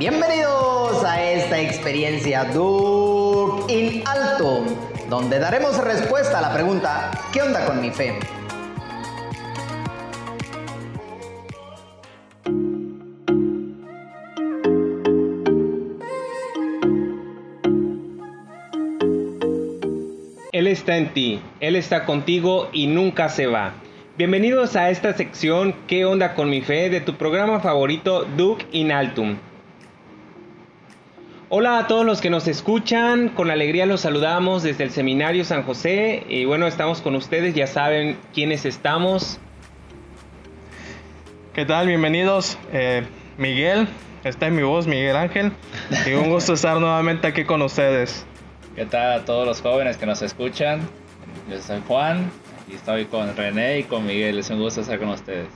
Bienvenidos a esta experiencia Duke in Alto, donde daremos respuesta a la pregunta ¿qué onda con mi fe? Él está en ti, Él está contigo y nunca se va. Bienvenidos a esta sección ¿Qué onda con mi fe? de tu programa favorito Duke in Altum. Hola a todos los que nos escuchan, con alegría los saludamos desde el Seminario San José y bueno, estamos con ustedes, ya saben quiénes estamos. ¿Qué tal? Bienvenidos. Eh, Miguel, está en mi voz, Miguel Ángel. Y un gusto estar nuevamente aquí con ustedes. ¿Qué tal a todos los jóvenes que nos escuchan? Yo soy Juan y estoy con René y con Miguel. Es un gusto estar con ustedes.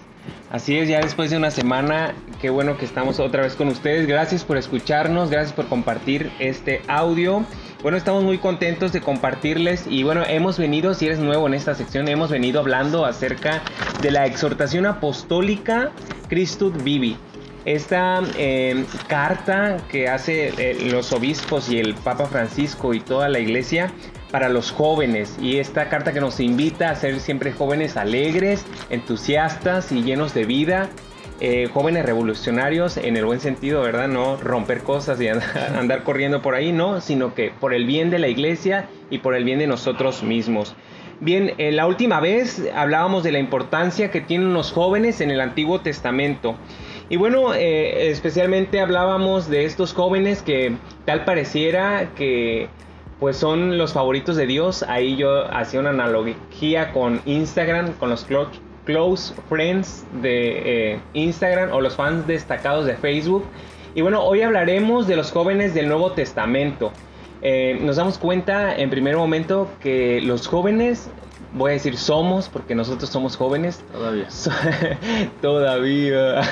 Así es, ya después de una semana, qué bueno que estamos otra vez con ustedes. Gracias por escucharnos, gracias por compartir este audio. Bueno, estamos muy contentos de compartirles y bueno, hemos venido, si eres nuevo en esta sección, hemos venido hablando acerca de la exhortación apostólica Christus Vivi. Esta eh, carta que hace eh, los obispos y el Papa Francisco y toda la iglesia para los jóvenes y esta carta que nos invita a ser siempre jóvenes alegres, entusiastas y llenos de vida, eh, jóvenes revolucionarios en el buen sentido, ¿verdad? No romper cosas y andar, corriendo por ahí, no, sino que por el bien de la iglesia y por el bien de nosotros mismos. Bien, la última vez hablábamos de la importancia que tienen los jóvenes en el Antiguo Testamento. Y bueno, eh, especialmente hablábamos de estos jóvenes que tal pareciera que pues son los favoritos de Dios. Ahí yo hacía una analogía con Instagram, con los close friends de eh, Instagram o los fans destacados de Facebook. Y bueno, hoy hablaremos de los jóvenes del Nuevo Testamento. Eh, nos damos cuenta en primer momento que los jóvenes voy a decir somos, porque nosotros somos jóvenes. Todavía. todavía.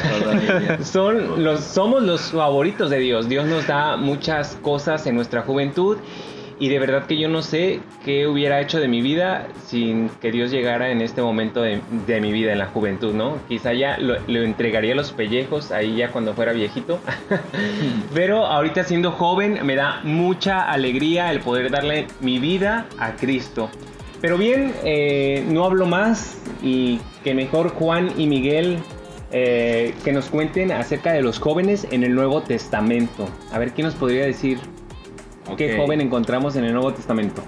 Son los, somos los favoritos de Dios. Dios nos da muchas cosas en nuestra juventud. Y de verdad que yo no sé qué hubiera hecho de mi vida sin que Dios llegara en este momento de, mi vida, en la juventud, ¿no? Quizá ya lo, entregaría los pellejos ahí ya cuando fuera viejito. Pero ahorita siendo joven me da mucha alegría el poder darle mi vida a Cristo. Pero bien, eh, no hablo más y que mejor Juan y Miguel eh, que nos cuenten acerca de los jóvenes en el Nuevo Testamento. A ver, ¿quién nos podría decir qué joven encontramos en el Nuevo Testamento?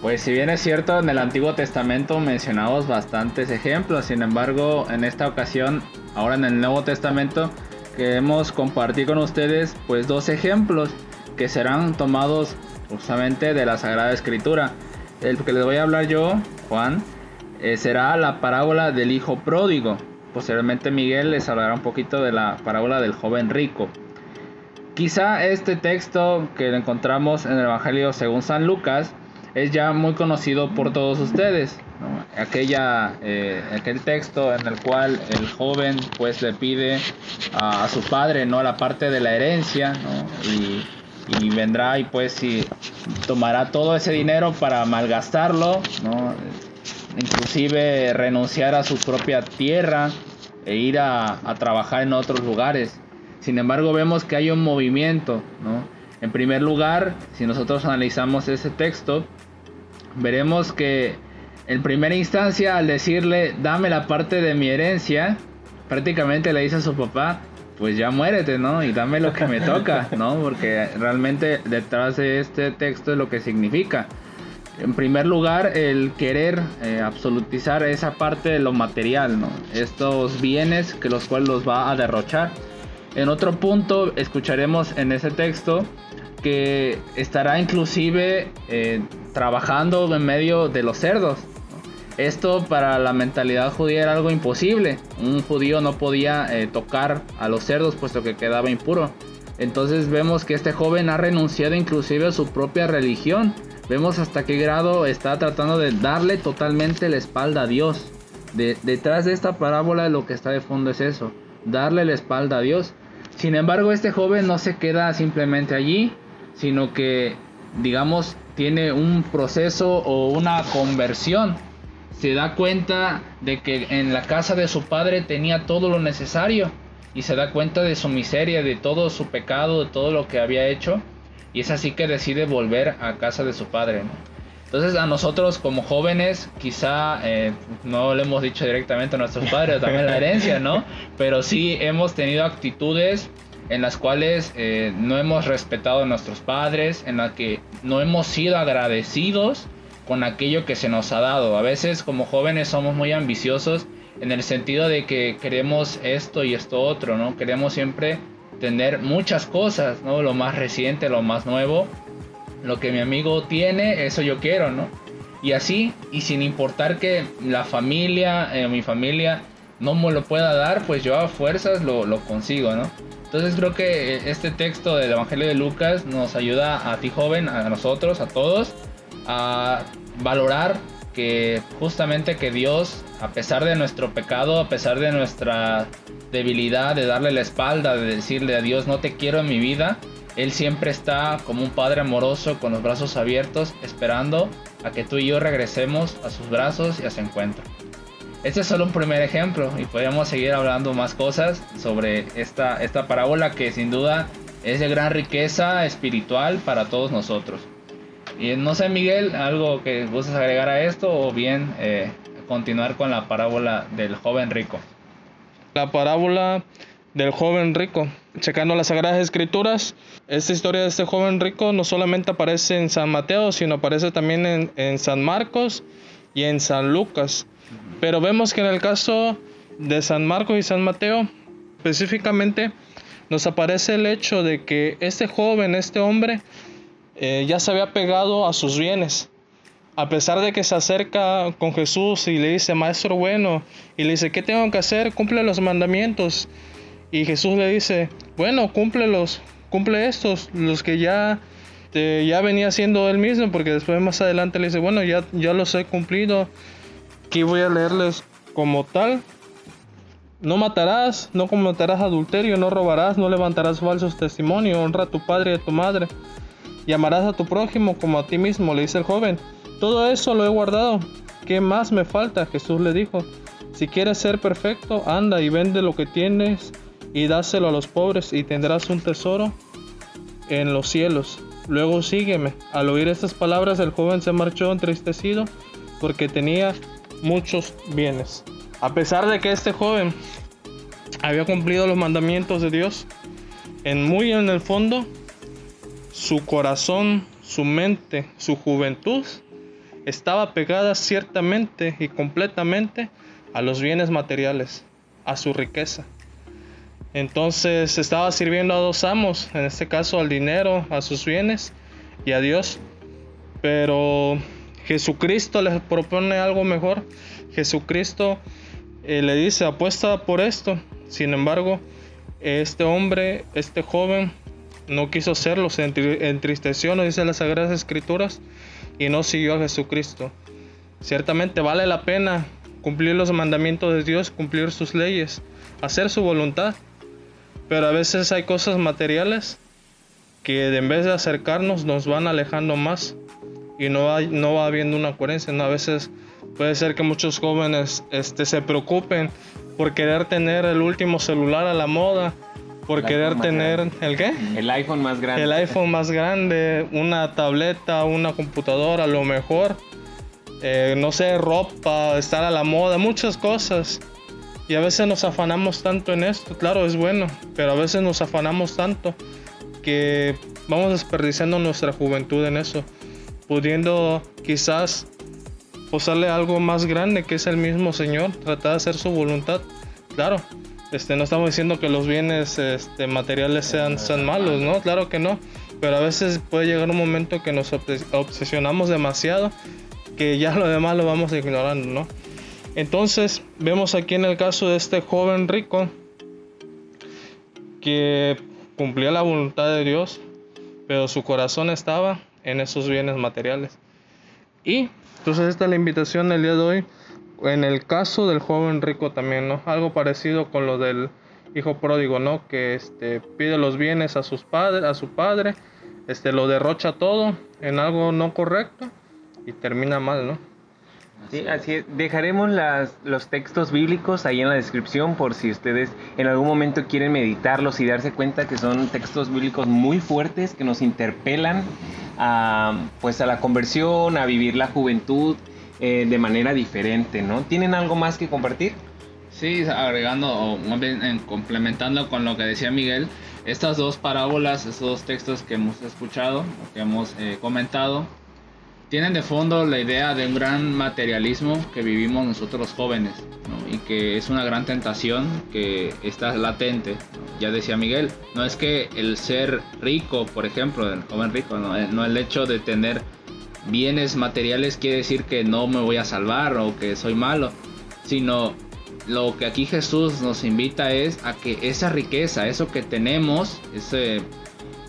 Pues si bien es cierto, en el Antiguo Testamento mencionamos bastantes ejemplos, sin embargo, en esta ocasión, ahora en el Nuevo Testamento, queremos compartir con ustedes pues dos ejemplos que serán tomados justamente de la Sagrada Escritura. El que les voy a hablar yo, Juan, eh, será la parábola del hijo pródigo. Posteriormente Miguel les hablará un poquito de la parábola del joven rico. Quizá este texto que encontramos en el Evangelio según San Lucas es ya muy conocido por todos ustedes. Aquella, eh, aquel texto en el cual el joven pues le pide a, su padre no la parte de la herencia y y vendrá y pues si tomará todo ese dinero para malgastarlo, ¿no? inclusive renunciar a su propia tierra e ir a, trabajar en otros lugares. Sin embargo vemos que hay un movimiento. ¿no? En primer lugar, si nosotros analizamos ese texto, veremos que en primera instancia al decirle dame la parte de mi herencia, prácticamente le dice a su papá, pues ya muérete, ¿no? Y dame lo que me toca, ¿no? Porque realmente detrás de este texto es lo que significa. En primer lugar, el querer eh, absolutizar esa parte de lo material, ¿no? Estos bienes que los cuales los va a derrochar. En otro punto, escucharemos en ese texto que estará inclusive eh, trabajando en medio de los cerdos, esto para la mentalidad judía era algo imposible. Un judío no podía eh, tocar a los cerdos puesto que quedaba impuro. Entonces vemos que este joven ha renunciado inclusive a su propia religión. Vemos hasta qué grado está tratando de darle totalmente la espalda a Dios. detrás de esta parábola lo que está de fondo es eso, darle la espalda a Dios. Sin embargo, este joven no se queda simplemente allí, sino que, digamos, tiene un proceso o una conversión se da cuenta de que en la casa de su padre tenía todo lo necesario y se da cuenta de su miseria, de todo su pecado, de todo lo que había hecho y es así que decide volver a casa de su padre. Entonces a nosotros como jóvenes quizá eh, no le hemos dicho directamente a nuestros padres también la herencia, ¿no? Pero sí hemos tenido actitudes en las cuales eh, no hemos respetado a nuestros padres, en las que no hemos sido agradecidos con aquello que se nos ha dado. A veces como jóvenes somos muy ambiciosos en el sentido de que queremos esto y esto otro, ¿no? Queremos siempre tener muchas cosas, ¿no? Lo más reciente, lo más nuevo. Lo que mi amigo tiene, eso yo quiero, ¿no? Y así, y sin importar que la familia, eh, mi familia, no me lo pueda dar, pues yo a fuerzas lo, lo consigo, ¿no? Entonces creo que eh, este texto del Evangelio de Lucas nos ayuda a ti joven, a nosotros, a todos, a valorar que justamente que Dios, a pesar de nuestro pecado, a pesar de nuestra debilidad, de darle la espalda, de decirle a Dios no te quiero en mi vida, Él siempre está como un padre amoroso con los brazos abiertos, esperando a que tú y yo regresemos a sus brazos y a su encuentro. Este es solo un primer ejemplo y podríamos seguir hablando más cosas sobre esta, esta parábola que sin duda es de gran riqueza espiritual para todos nosotros. Y no sé, Miguel, algo que gustes agregar a esto o bien eh, continuar con la parábola del joven rico. La parábola del joven rico. Checando las Sagradas Escrituras, esta historia de este joven rico no solamente aparece en San Mateo, sino aparece también en, San Marcos y en San Lucas. Pero vemos que en el caso de San Marcos y San Mateo, específicamente, nos aparece el hecho de que este joven, este hombre, eh, ya se había pegado a sus bienes. A pesar de que se acerca con Jesús y le dice, Maestro bueno, y le dice, ¿qué tengo que hacer? Cumple los mandamientos. Y Jesús le dice, bueno, cúmplelos, cumple estos, los que ya, ya venía haciendo él mismo, porque después más adelante le dice, bueno, ya, ya los he cumplido, aquí voy a leerles como tal. No matarás, no cometerás adulterio, no robarás, no levantarás falsos testimonios, honra a tu padre y a tu madre y amarás a tu prójimo como a ti mismo, le dice el joven. Todo eso lo he guardado. ¿Qué más me falta? Jesús le dijo. Si quieres ser perfecto, anda y vende lo que tienes y dáselo a los pobres y tendrás un tesoro en los cielos. Luego sígueme. Al oír estas palabras el joven se marchó entristecido porque tenía muchos bienes. A pesar de que este joven había cumplido los mandamientos de Dios, en muy en el fondo su corazón, su mente, su juventud estaba pegada ciertamente y completamente a los bienes materiales, a su riqueza. Entonces estaba sirviendo a dos amos, en este caso al dinero, a sus bienes y a Dios. Pero Jesucristo les propone algo mejor. Jesucristo eh, le dice, apuesta por esto. Sin embargo, este hombre, este joven, no quiso hacerlo, se entristeció, nos dice las Sagradas Escrituras, y no siguió a Jesucristo. Ciertamente vale la pena cumplir los mandamientos de Dios, cumplir sus leyes, hacer su voluntad, pero a veces hay cosas materiales que en vez de acercarnos nos van alejando más y no, hay, no va habiendo una coherencia. ¿no? A veces puede ser que muchos jóvenes este, se preocupen por querer tener el último celular a la moda, por querer tener el qué? El iPhone más grande. El iPhone más grande, una tableta, una computadora, a lo mejor. Eh, no sé, ropa, estar a la moda, muchas cosas. Y a veces nos afanamos tanto en esto, claro, es bueno, pero a veces nos afanamos tanto que vamos desperdiciando nuestra juventud en eso, pudiendo quizás posarle algo más grande que es el mismo Señor, tratar de hacer su voluntad. Claro, este, no estamos diciendo que los bienes este, materiales sean, sean malos, ¿no? Claro que no. Pero a veces puede llegar un momento que nos obsesionamos demasiado que ya lo demás lo vamos ignorando, ¿no? Entonces, vemos aquí en el caso de este joven rico que cumplía la voluntad de Dios, pero su corazón estaba en esos bienes materiales. Y entonces esta es la invitación del día de hoy en el caso del joven rico también, ¿no? Algo parecido con lo del hijo pródigo, ¿no? Que este pide los bienes a sus a su padre, este lo derrocha todo en algo no correcto y termina mal, ¿no? Sí, así es. Dejaremos las, los textos bíblicos ahí en la descripción por si ustedes en algún momento quieren meditarlos y darse cuenta que son textos bíblicos muy fuertes que nos interpelan a, pues a la conversión, a vivir la juventud eh, de manera diferente, ¿no? ¿Tienen algo más que compartir? Sí, agregando o más bien en- complementando con lo que decía Miguel, estas dos parábolas, estos dos textos que hemos escuchado, que hemos eh, comentado, tienen de fondo la idea de un gran materialismo que vivimos nosotros los jóvenes y que es una gran tentación que está latente. Ya decía Miguel, no es que el ser rico, por ejemplo, el joven rico, no, Eh, no el hecho de tener bienes materiales quiere decir que no me voy a salvar o que soy malo, sino lo que aquí Jesús nos invita es a que esa riqueza, eso que tenemos, ese,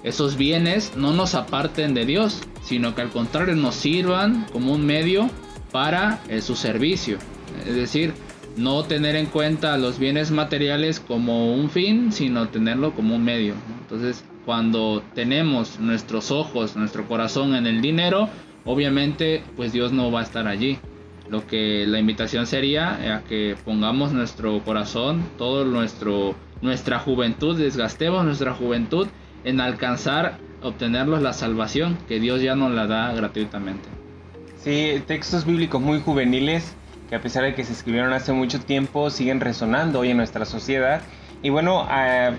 esos bienes no nos aparten de Dios, sino que al contrario nos sirvan como un medio para eh, su servicio. Es decir, no tener en cuenta los bienes materiales como un fin, sino tenerlo como un medio. Entonces, cuando tenemos nuestros ojos, nuestro corazón en el dinero, obviamente, pues Dios no va a estar allí. Lo que la invitación sería a que pongamos nuestro corazón, todo nuestro nuestra juventud, desgastemos nuestra juventud en alcanzar obtenerlos la salvación que Dios ya nos la da gratuitamente. Sí, textos bíblicos muy juveniles que a pesar de que se escribieron hace mucho tiempo siguen resonando hoy en nuestra sociedad. Y bueno, a,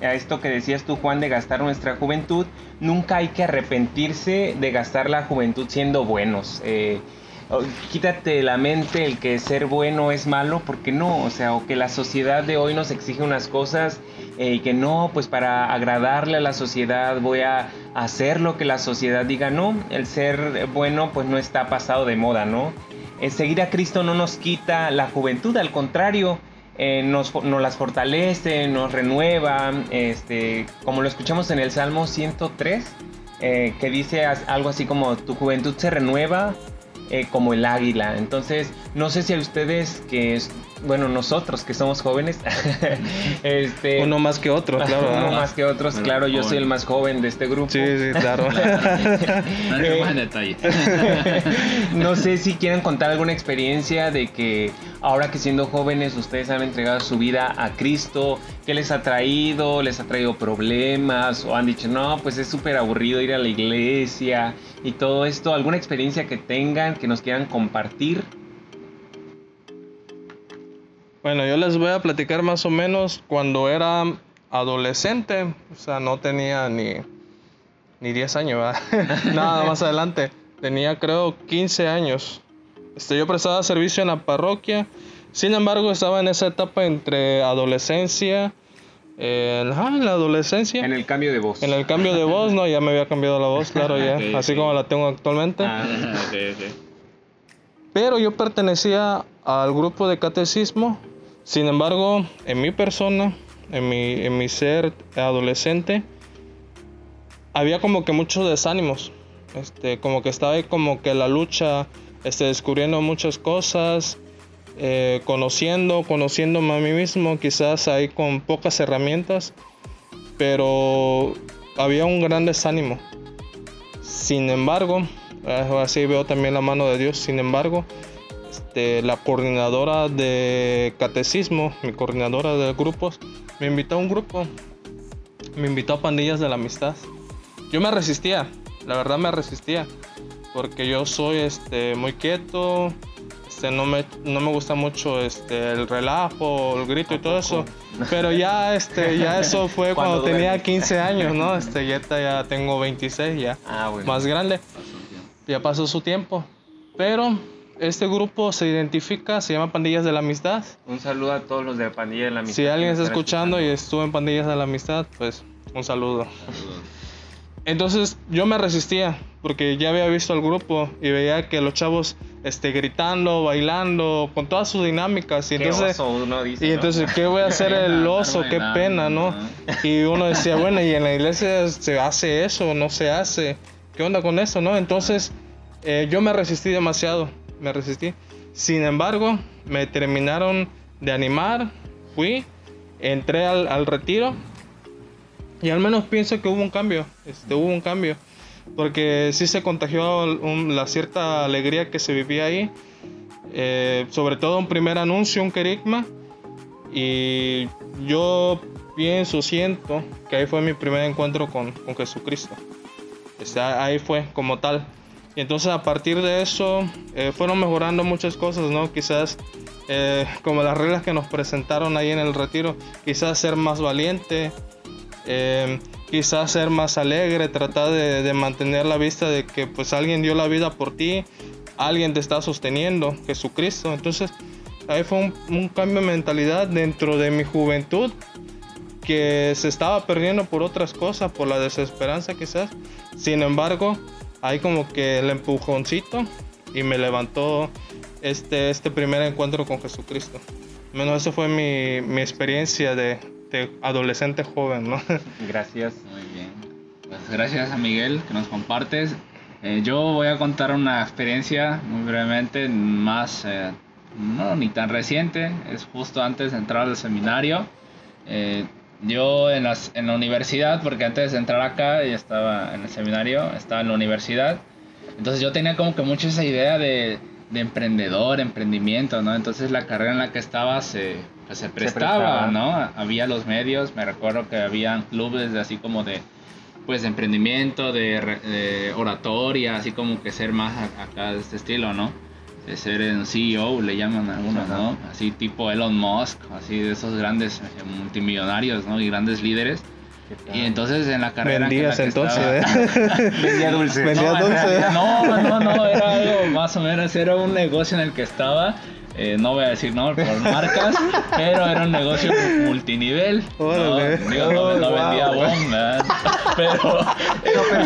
esto que decías tú, Juan, de gastar nuestra juventud, nunca hay que arrepentirse de gastar la juventud siendo buenos. Eh, quítate de la mente el que ser bueno es malo, porque no, o sea, o que la sociedad de hoy nos exige unas cosas eh, y que no, pues para agradarle a la sociedad voy a hacer lo que la sociedad diga, no, el ser bueno pues no está pasado de moda, ¿no? Eh, seguir a Cristo no nos quita la juventud, al contrario, eh, nos, nos las fortalece, nos renueva, este, como lo escuchamos en el Salmo 103, eh, que dice algo así como tu juventud se renueva eh, como el águila. Entonces, no sé si a ustedes que bueno, nosotros que somos jóvenes, este, Uno más que otro, claro. uno más que otros, Bueno, claro, yo soy el más joven de este grupo. Sí, sí, claro. No entremos en detalle. no sé si quieren contar alguna experiencia de que ahora que siendo jóvenes ustedes han entregado su vida a Cristo, ¿qué les ha traído? ¿Les ha traído problemas? ¿O han dicho, no, pues es súper aburrido ir a la iglesia y todo esto? ¿Alguna experiencia que tengan que nos quieran compartir? Bueno, yo les voy a platicar más o menos cuando era adolescente, o sea, no tenía ni, ni 10 años, nada más adelante. Tenía creo 15 años. Este, yo prestaba servicio en la parroquia, sin embargo estaba en esa etapa entre adolescencia, eh, ajá, en la adolescencia, En el cambio de voz. en el cambio de voz, no, ya me había cambiado la voz, claro, ya, así como la tengo actualmente. Ah, Ok, ok. Pero yo pertenecía al grupo de catecismo. Sin embargo, en mi persona, en mi, en mi ser adolescente, había como que muchos desánimos. Este, como que estaba ahí como que la lucha, este, descubriendo muchas cosas, eh, conociendo, conociéndome a mí mismo, quizás ahí con pocas herramientas, pero había un gran desánimo. Sin embargo, eh, así veo también la mano de Dios. Sin embargo, este, la coordinadora de catecismo, mi coordinadora de grupos, me invitó a un grupo. Me invitó a pandillas de la amistad. Yo me resistía, la verdad me resistía, porque yo soy este, muy quieto, este, no, me, no me gusta mucho este, el relajo, el grito y todo eso. Pero ya, este, ya eso fue Cuando cuando, tenía duerme. 15 años, ¿no? Este, ya tengo 26 ya Ah, bueno. más grande. Ya pasó su tiempo. Pero este grupo se identifica, se llama Pandillas de la Amistad. Un saludo a todos los de la pandilla de la amistad. Si alguien está están escuchando y estuvo en Pandillas de la Amistad, pues un saludo. Entonces yo me resistía porque ya había visto al grupo y veía que los chavos este, gritando, bailando, con todas sus dinámicas. Y Qué entonces, oso, uno dice, y ¿no? entonces, ¿qué voy a hacer el oso? Qué pena, ¿no? Y uno decía, bueno, y en la iglesia se hace eso, no se hace. ¿Qué onda con eso, no? Entonces, eh, yo me resistí demasiado, me resistí. Sin embargo, me terminaron de animar, fui, entré al, al retiro y al menos pienso que hubo un cambio, este, hubo un cambio, porque sí se contagió la cierta alegría que se vivía ahí eh, sobre todo un primer anuncio, un querigma. Y yo pienso, siento que ahí fue mi primer encuentro con, con Jesucristo. Este, ahí fue como tal. Y entonces a partir de eso eh, fueron mejorando muchas cosas, ¿no? Quizás eh, como las reglas que nos presentaron ahí en el retiro, quizás ser más valiente, eh, quizás ser más alegre, tratar de, de, mantener la vista de que pues alguien dio la vida por ti, alguien te está sosteniendo, Jesucristo. Entonces ahí fue un, un cambio de mentalidad dentro de mi juventud que se estaba perdiendo por otras cosas, por la desesperanza quizás. Sin embargo, ahí como que el empujoncito y me levantó este, este primer encuentro con Jesucristo. Menos eso fue mi, mi experiencia de, de, adolescente joven, ¿no? Gracias. Muy bien. Pues gracias a Miguel que nos compartes. Eh, yo voy a contar una experiencia muy brevemente, más, eh, no ni tan reciente, es justo antes de entrar al seminario. Eh, yo en, las, en la universidad, porque antes de entrar acá ya estaba en el seminario, estaba en la universidad, entonces yo tenía como que mucho esa idea de, de emprendedor, emprendimiento, ¿no? Entonces la carrera en la que estaba se, pues se, prestaba, se prestaba, ¿no? Había los medios, me recuerdo que había clubes de así como de, pues de emprendimiento, de, de oratoria, así como que ser más acá de este estilo, ¿no? De ser un CEO, le llaman algunos, ¿no? Así tipo Elon Musk, así de esos grandes multimillonarios, ¿no? Y grandes líderes. Y entonces en la carrera. Vendías que entonces, estaba... ¿eh? Vendía dulce. Vendía no, dulce. No, no, no, era algo más o menos, era un negocio en el que estaba. Eh, no voy a decir no por marcas, pero era un negocio multinivel. Órale. No, digo, no, no Oh, vendía wow. bombas, pero,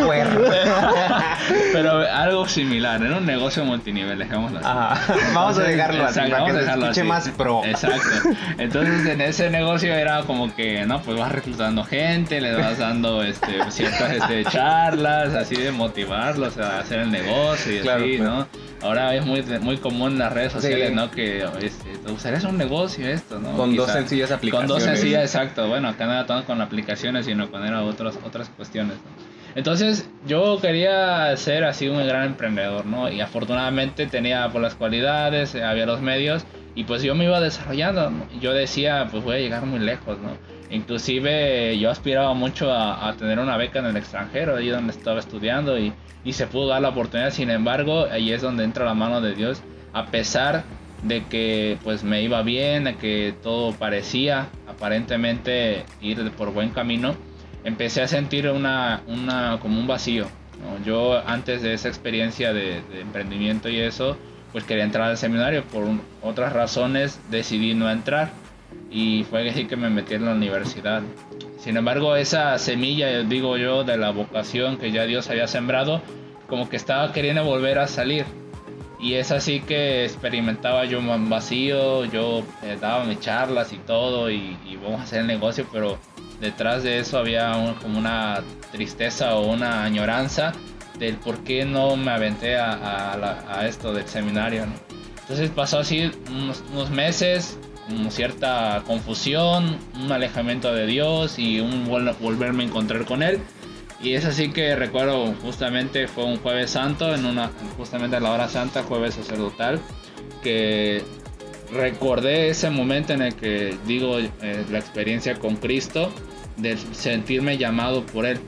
pero algo similar, era un negocio multinivel, dejémoslo así. Ajá. Vamos a dejarlo así Exacto, para que vamos a se dejarlo escuche así. más pro. Exacto. Entonces en ese negocio era como que, no, pues vas reclutando gente, le vas dando este, ciertas este, charlas, así de motivarlos a hacer el negocio y Claro, así. ¿no? Ahora es muy, muy común en las redes sociales, Sí. ¿no? Que este, te gustaría hacer un negocio esto, ¿no? Con dos Quizá- sencillas Con aplicaciones. dos sencillas, exacto. Bueno, acá era tanto con aplicaciones, sino con era otros, otras cuestiones. ¿no? Entonces, yo quería ser así un gran emprendedor, ¿no? Y afortunadamente tenía por las cualidades, había los medios, y pues yo me iba desarrollando. ¿no? Yo decía, pues voy a llegar muy lejos, ¿no? Inclusive yo aspiraba mucho a, tener una beca en el extranjero, ahí donde estaba estudiando, y, se pudo dar la oportunidad. Sin embargo, ahí es donde entra la mano de Dios, a pesar de que pues me iba bien, de que todo parecía aparentemente ir por buen camino, empecé a sentir una, una como un vacío. Yo antes de esa experiencia de, emprendimiento y eso, pues quería entrar al seminario, por otras razones decidí no entrar y fue así que me metí en la universidad. Sin embargo, esa semilla, digo yo, de la vocación que ya Dios había sembrado, como que estaba queriendo volver a salir. Y es así que experimentaba yo un vacío, yo eh, daba mis charlas y todo, y, y vamos a hacer el negocio, pero detrás de eso había un- como una tristeza o una añoranza del por qué no me aventé a, a a esto del seminario. ¿no? Entonces pasó así unos, unos meses, cierta confusión, un alejamiento de Dios y un vol- volverme a encontrar con Él. Y es así que recuerdo justamente fue un jueves santo, en una, justamente a la hora santa, jueves sacerdotal, que recordé ese momento en el que digo eh, la experiencia con Cristo, de sentirme llamado por Él.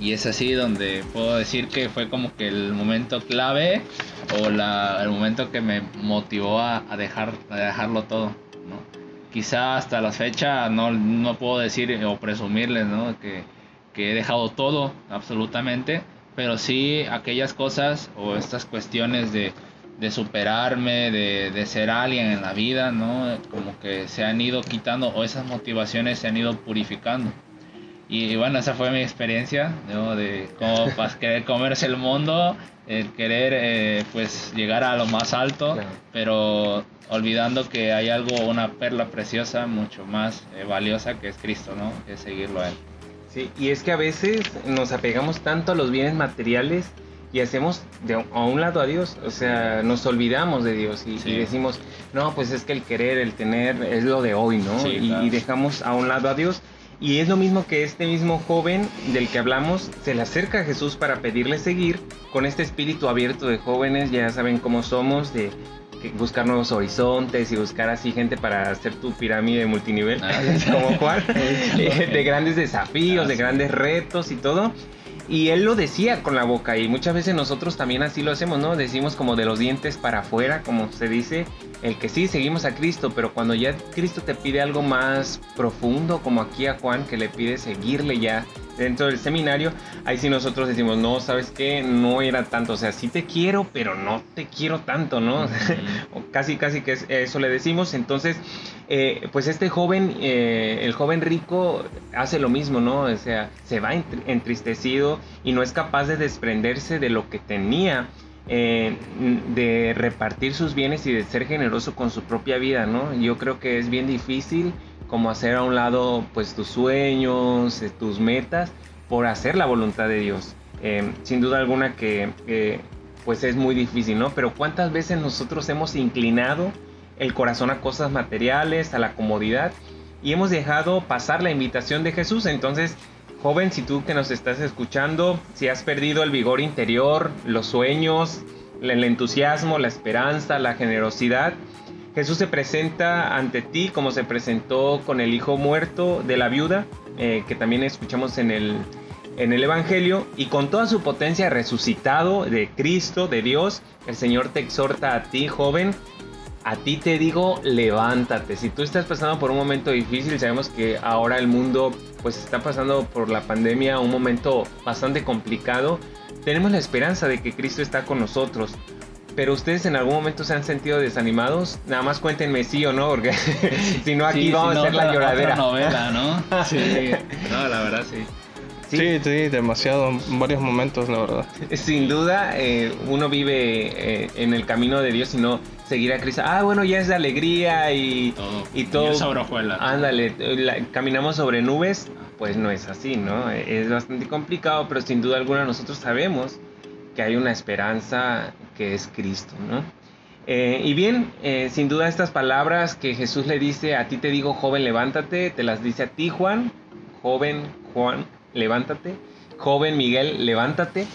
Y es así donde puedo decir que fue como que el momento clave o la, el momento que me motivó a, a dejar, a dejarlo todo. ¿no? Quizá hasta la fecha no, no puedo decir o presumirles ¿no? que, que he dejado todo absolutamente, pero sí aquellas cosas o estas cuestiones de, de superarme, de, de ser alguien en la vida, ¿no? como que se han ido quitando o esas motivaciones se han ido purificando. Y bueno, esa fue mi experiencia, ¿no? De cómo querer comerse el mundo, el querer eh, pues llegar a lo más alto, Claro. pero olvidando que hay algo, una perla preciosa, mucho más eh, valiosa que es Cristo, ¿no? Que es seguirlo a Él. Sí, y es que a veces nos apegamos tanto a los bienes materiales y hacemos de a un lado a Dios, o sea, nos olvidamos de Dios y, Sí. y decimos, no, pues es que el querer, el tener es lo de hoy, ¿no? Sí, y, claro. y dejamos a un lado a Dios. Y es lo mismo que este mismo joven del que hablamos se le acerca a Jesús para pedirle seguir con este espíritu abierto de jóvenes, ya saben cómo somos, de buscar nuevos horizontes y buscar así gente para hacer tu pirámide multinivel, Ah. como Juan, eh, de grandes desafíos, Ah, de sí. grandes retos y todo. Y él lo decía con la boca y muchas veces nosotros también así lo hacemos, ¿no? Decimos como de los dientes para afuera, como se dice, el que sí, seguimos a Cristo, pero cuando ya Cristo te pide algo más profundo, como aquí a Juan, que le pide seguirle ya dentro del seminario, ahí sí nosotros decimos, no, ¿sabes qué? No era tanto, o sea, sí te quiero, pero no te quiero tanto, ¿no? O casi, casi que es- eso le decimos. Entonces, eh, pues este joven, eh, el joven rico, hace lo mismo, ¿no? O sea, se va entr- entristecido y no es capaz de desprenderse de lo que tenía. eh, de repartir sus bienes y de ser generoso con su propia vida, ¿no? Yo creo que es bien difícil como hacer a un lado pues tus sueños, eh, tus metas, por hacer la voluntad de Dios. Eh, sin duda alguna que eh, pues es muy difícil, ¿no? Pero ¿cuántas veces nosotros hemos inclinado el corazón a cosas materiales, a la comodidad y hemos dejado pasar la invitación de Jesús? Entonces, joven, si tú que nos estás escuchando, si has perdido el vigor interior, los sueños, el entusiasmo, la esperanza, la generosidad, Jesús se presenta ante ti como se presentó con el hijo muerto de la viuda, eh, que también escuchamos en el, en el Evangelio, y con toda su potencia resucitado de Cristo, de Dios, el Señor te exhorta a ti, joven, a ti te digo, levántate. Si tú estás pasando por un momento difícil, sabemos que ahora el mundo pues está pasando por la pandemia un momento bastante complicado. Tenemos la esperanza de que Cristo está con nosotros. Pero ustedes en algún momento se han sentido desanimados, nada más cuéntenme sí o no, porque si no aquí Sí, vamos si a hacer la lloradera. otra novela, ¿no? Sí, no, la verdad sí. Sí. Sí, sí, demasiado, en varios momentos, la verdad. Sin duda, eh, uno vive eh, en el camino de Dios y no seguir a Cristo. Ah, bueno, ya es de alegría y Todo. y todo. Ándale, la- caminamos sobre nubes. Pues no es así, ¿no? Es bastante complicado, pero sin duda alguna nosotros sabemos que hay una esperanza que es Cristo, ¿no? Eh, y bien, eh, sin duda estas palabras que Jesús le dice, a ti te digo, joven, levántate, te las dice a ti, Juan, joven, Juan, levántate, joven Miguel, levántate,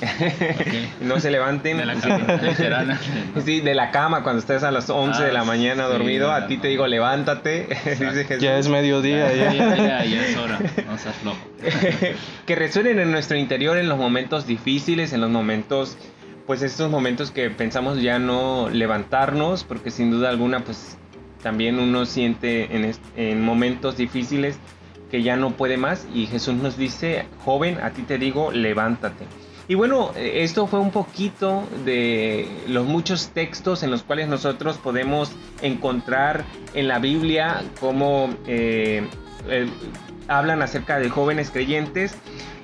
no se levanten. De la Sí. cama. Sí, de la cama cuando estés a las 11 de la Ah, mañana sí, dormido, a ti te digo levántate, dice Jesús. Ya es mediodía, ya. Ya, ya, ya es hora. No seas flojo. que resuenen en nuestro interior en los momentos difíciles, en los momentos, pues estos momentos que pensamos ya no levantarnos, porque sin duda alguna, pues también uno siente en, en momentos difíciles que ya no puede más y Jesús nos dice, joven, a ti te digo, levántate. Y bueno, eh, esto fue un poquito de los muchos textos en los cuales nosotros podemos encontrar en la Biblia cómo eh, eh, hablan acerca de jóvenes creyentes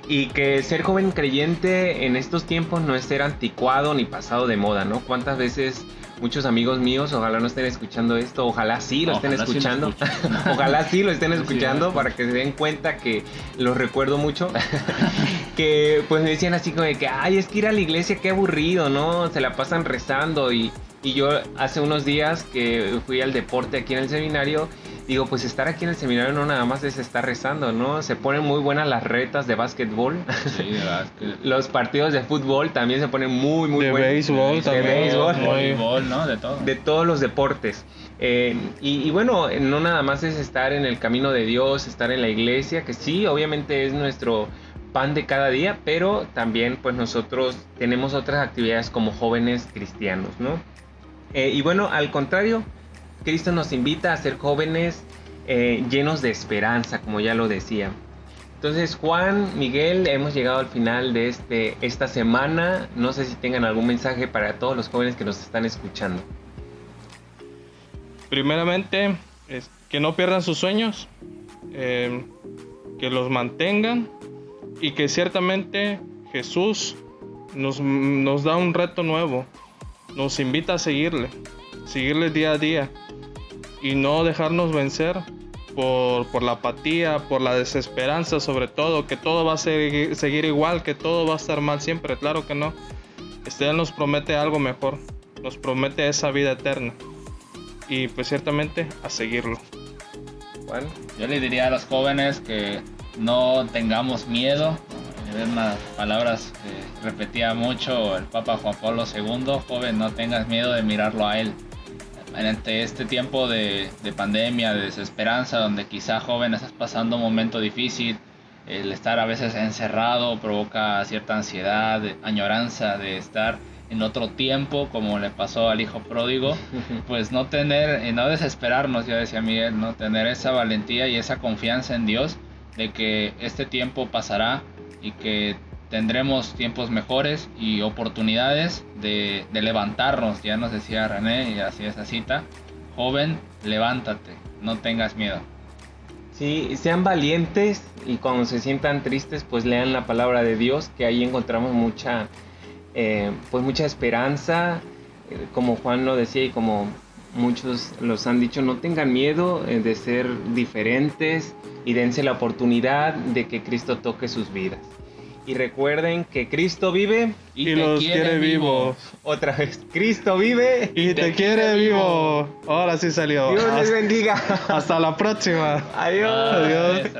y que ser joven creyente en estos tiempos no es ser anticuado ni pasado de moda, ¿no? ¿Cuántas veces muchos amigos míos, ojalá no estén escuchando esto, ojalá sí lo estén Ojalá sí lo escuchando, ojalá sí lo estén escuchando sí. para que se den cuenta que los recuerdo mucho, que pues me decían así como de que, ay, es que ir a la iglesia, qué aburrido, ¿no? Se la pasan rezando y, y yo hace unos días que fui al deporte aquí en el seminario, digo, pues estar aquí en el seminario no nada más es estar rezando, ¿no? Se ponen muy buenas las retas de básquetbol. Sí, de que. Los partidos de fútbol también se ponen muy, muy De buenos. béisbol De también. béisbol. muy- Voleibol, ¿no? De todo. De todos los deportes. Eh, y, y bueno, eh, no nada más es estar en el camino de Dios, estar en la iglesia, que sí, obviamente es nuestro pan de cada día, pero también pues nosotros tenemos otras actividades como jóvenes cristianos, ¿no? Eh, y bueno, al contrario, Cristo nos invita a ser jóvenes eh, llenos de esperanza, como ya lo decía. Entonces, Juan, Miguel, hemos llegado al final de este, esta semana. No sé si tengan algún mensaje para todos los jóvenes que nos están escuchando. Primeramente, es que no pierdan sus sueños, eh, que los mantengan y que ciertamente Jesús nos, nos da un reto nuevo, nos invita a seguirle, seguirle día a día y no dejarnos vencer por, por la apatía, por la desesperanza sobre todo, que todo va a seguir, seguir igual, que todo va a estar mal siempre, claro que no. Este nos promete algo mejor, nos promete esa vida eterna y pues ciertamente a seguirlo. Juan. Yo le diría a los jóvenes que no tengamos miedo. Es unas palabras que repetía mucho el Papa Juan Pablo II. Joven, no tengas miedo de mirarlo a Él. Ante este tiempo de, de pandemia, de desesperanza, donde quizá joven estás pasando un momento difícil, el estar a veces encerrado provoca cierta ansiedad, añoranza de estar en otro tiempo, como le pasó al hijo pródigo, pues no tener, y no desesperarnos, ya decía Miguel, no tener esa valentía y esa confianza en Dios de que este tiempo pasará y que tendremos tiempos mejores y oportunidades de, levantarnos, ya nos decía René y así esa cita, joven, levántate, no tengas miedo. Sí, sean valientes y cuando se sientan tristes, pues lean la palabra de Dios, que ahí encontramos mucha, eh, pues mucha esperanza, eh, como Juan lo decía y como muchos los han dicho, no tengan miedo eh, de ser diferentes y dense la oportunidad de que Cristo toque sus vidas. Y recuerden que Cristo vive y, te los quiere, vivos. Vivo. Otra vez, Cristo vive y, te, quiere, vivo. vivo. Ahora sí salió. Dios hasta, les bendiga. Hasta la próxima. Adiós. Adiós.